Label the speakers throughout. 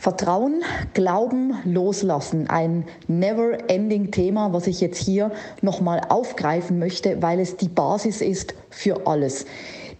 Speaker 1: Vertrauen, Glauben, Loslassen. Ein never-ending Thema, was ich jetzt hier nochmal aufgreifen möchte, weil es die Basis ist für alles.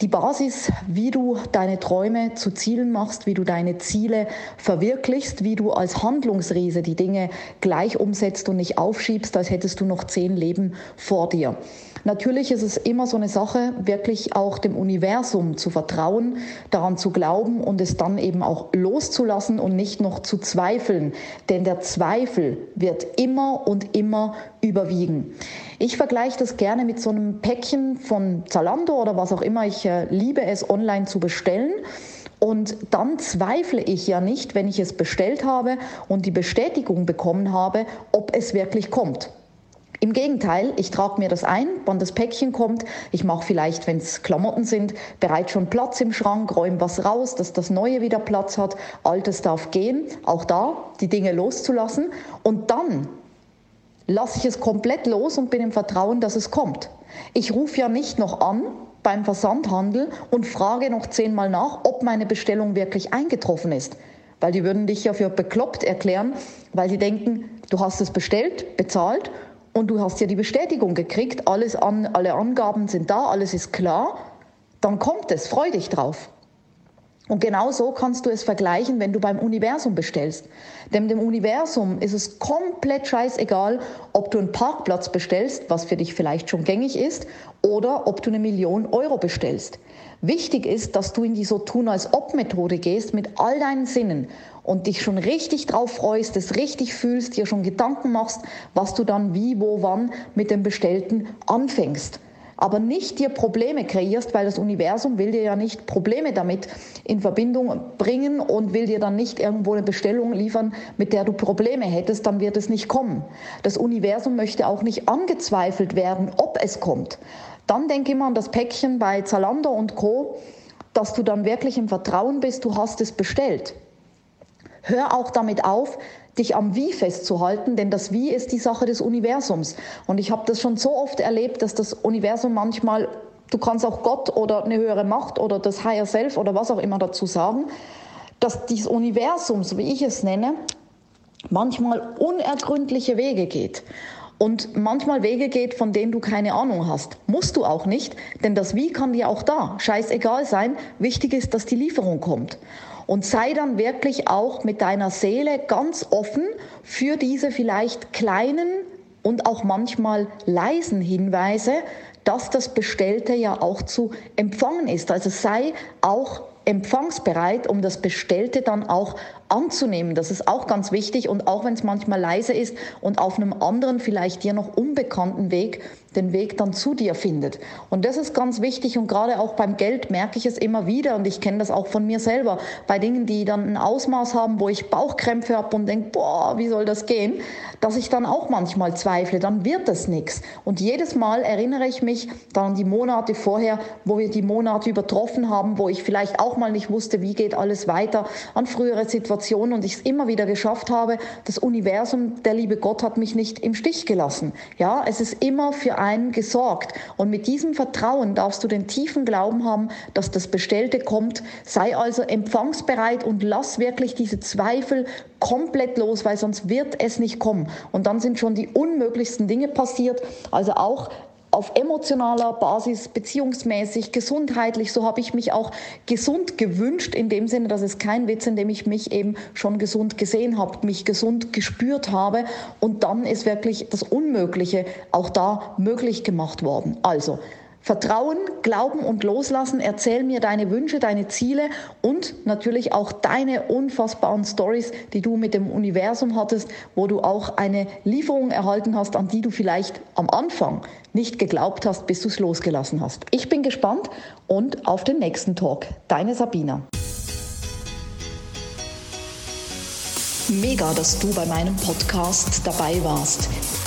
Speaker 1: Die Basis, wie du deine Träume zu Zielen machst, wie du deine Ziele verwirklichst, wie du als Handlungsriese die Dinge gleich umsetzt und nicht aufschiebst, als hättest du noch zehn Leben vor dir. Natürlich ist es immer so eine Sache, wirklich auch dem Universum zu vertrauen, daran zu glauben und es dann eben auch loszulassen und nicht noch zu zweifeln. Denn der Zweifel wird immer und immer überwiegen. Ich vergleiche das gerne mit so einem Päckchen von Zalando oder was auch immer. Ich äh, liebe es, online zu bestellen. Und dann zweifle ich ja nicht, wenn ich es bestellt habe und die Bestätigung bekommen habe, ob es wirklich kommt. Im Gegenteil, ich trage mir das ein, wann das Päckchen kommt. Ich mache vielleicht, wenn es Klamotten sind, bereits schon Platz im Schrank, räume was raus, dass das Neue wieder Platz hat. Altes darf gehen. Auch da die Dinge loszulassen. Und dann lasse ich es komplett los und bin im Vertrauen, dass es kommt. Ich rufe ja nicht noch an beim Versandhandel und frage noch zehnmal nach, ob meine Bestellung wirklich eingetroffen ist. Weil die würden dich ja für bekloppt erklären, weil die denken, du hast es bestellt, bezahlt und du hast ja die Bestätigung gekriegt, alles an, alle Angaben sind da, alles ist klar, dann kommt es, freu dich drauf. Und genau so kannst du es vergleichen, wenn du beim Universum bestellst. Denn dem Universum ist es komplett scheißegal, ob du einen Parkplatz bestellst, was für dich vielleicht schon gängig ist, oder ob du eine Million Euro bestellst. Wichtig ist, dass du in die so tun als ob Methode gehst mit all deinen Sinnen und dich schon richtig drauf freust, es richtig fühlst, dir schon Gedanken machst, was du dann wie, wo, wann mit dem Bestellten anfängst aber nicht dir Probleme kreierst, weil das Universum will dir ja nicht Probleme damit in Verbindung bringen und will dir dann nicht irgendwo eine Bestellung liefern, mit der du Probleme hättest, dann wird es nicht kommen. Das Universum möchte auch nicht angezweifelt werden, ob es kommt. Dann denk immer an das Päckchen bei Zalando und Co., dass du dann wirklich im Vertrauen bist, du hast es bestellt. Hör auch damit auf, dich am Wie festzuhalten, denn das Wie ist die Sache des Universums. Und ich habe das schon so oft erlebt, dass das Universum manchmal, du kannst auch Gott oder eine höhere Macht oder das Higher Self oder was auch immer dazu sagen, dass dieses Universum, so wie ich es nenne, manchmal unergründliche Wege geht und manchmal Wege geht, von denen du keine Ahnung hast. Musst du auch nicht, denn das Wie kann dir auch da scheißegal sein. Wichtig ist, dass die Lieferung kommt und sei dann wirklich auch mit deiner Seele ganz offen für diese vielleicht kleinen und auch manchmal leisen Hinweise, dass das Bestellte ja auch zu empfangen ist. Also sei auch empfangsbereit, um das Bestellte dann auch anzunehmen. Das ist auch ganz wichtig und auch wenn es manchmal leise ist und auf einem anderen, vielleicht dir noch unbekannten Weg den Weg dann zu dir findet. Und das ist ganz wichtig und gerade auch beim Geld merke ich es immer wieder und ich kenne das auch von mir selber, bei Dingen, die dann ein Ausmaß haben, wo ich Bauchkrämpfe habe und denke, boah, wie soll das gehen, dass ich dann auch manchmal zweifle, dann wird das nichts. Und jedes Mal erinnere ich mich dann an die Monate vorher, wo wir die Monate übertroffen haben, wo ich vielleicht auch mal nicht wusste, wie geht alles weiter, an frühere Situationen und ich es immer wieder geschafft habe. Das Universum, der liebe Gott hat mich nicht im Stich gelassen. Ja, es ist immer für einen gesorgt. Und mit diesem Vertrauen darfst du den tiefen Glauben haben, dass das Bestellte kommt. Sei also empfangsbereit und lass wirklich diese Zweifel komplett los, weil sonst wird es nicht kommen. Und dann sind schon die unmöglichsten Dinge passiert. Also auch auf emotionaler Basis, beziehungsmäßig, gesundheitlich, so habe ich mich auch gesund gewünscht, in dem Sinne, dass es kein Witz, in dem ich mich eben schon gesund gesehen habe, mich gesund gespürt habe und dann ist wirklich das Unmögliche auch da möglich gemacht worden. Also, Vertrauen, Glauben und Loslassen. Erzähl mir deine Wünsche, deine Ziele und natürlich auch deine unfassbaren Stories, die du mit dem Universum hattest, wo du auch eine Lieferung erhalten hast, an die du vielleicht am Anfang nicht geglaubt hast, bis du es losgelassen hast. Ich bin gespannt und auf den nächsten Talk. Deine Sabina. Mega, dass du bei meinem Podcast dabei warst.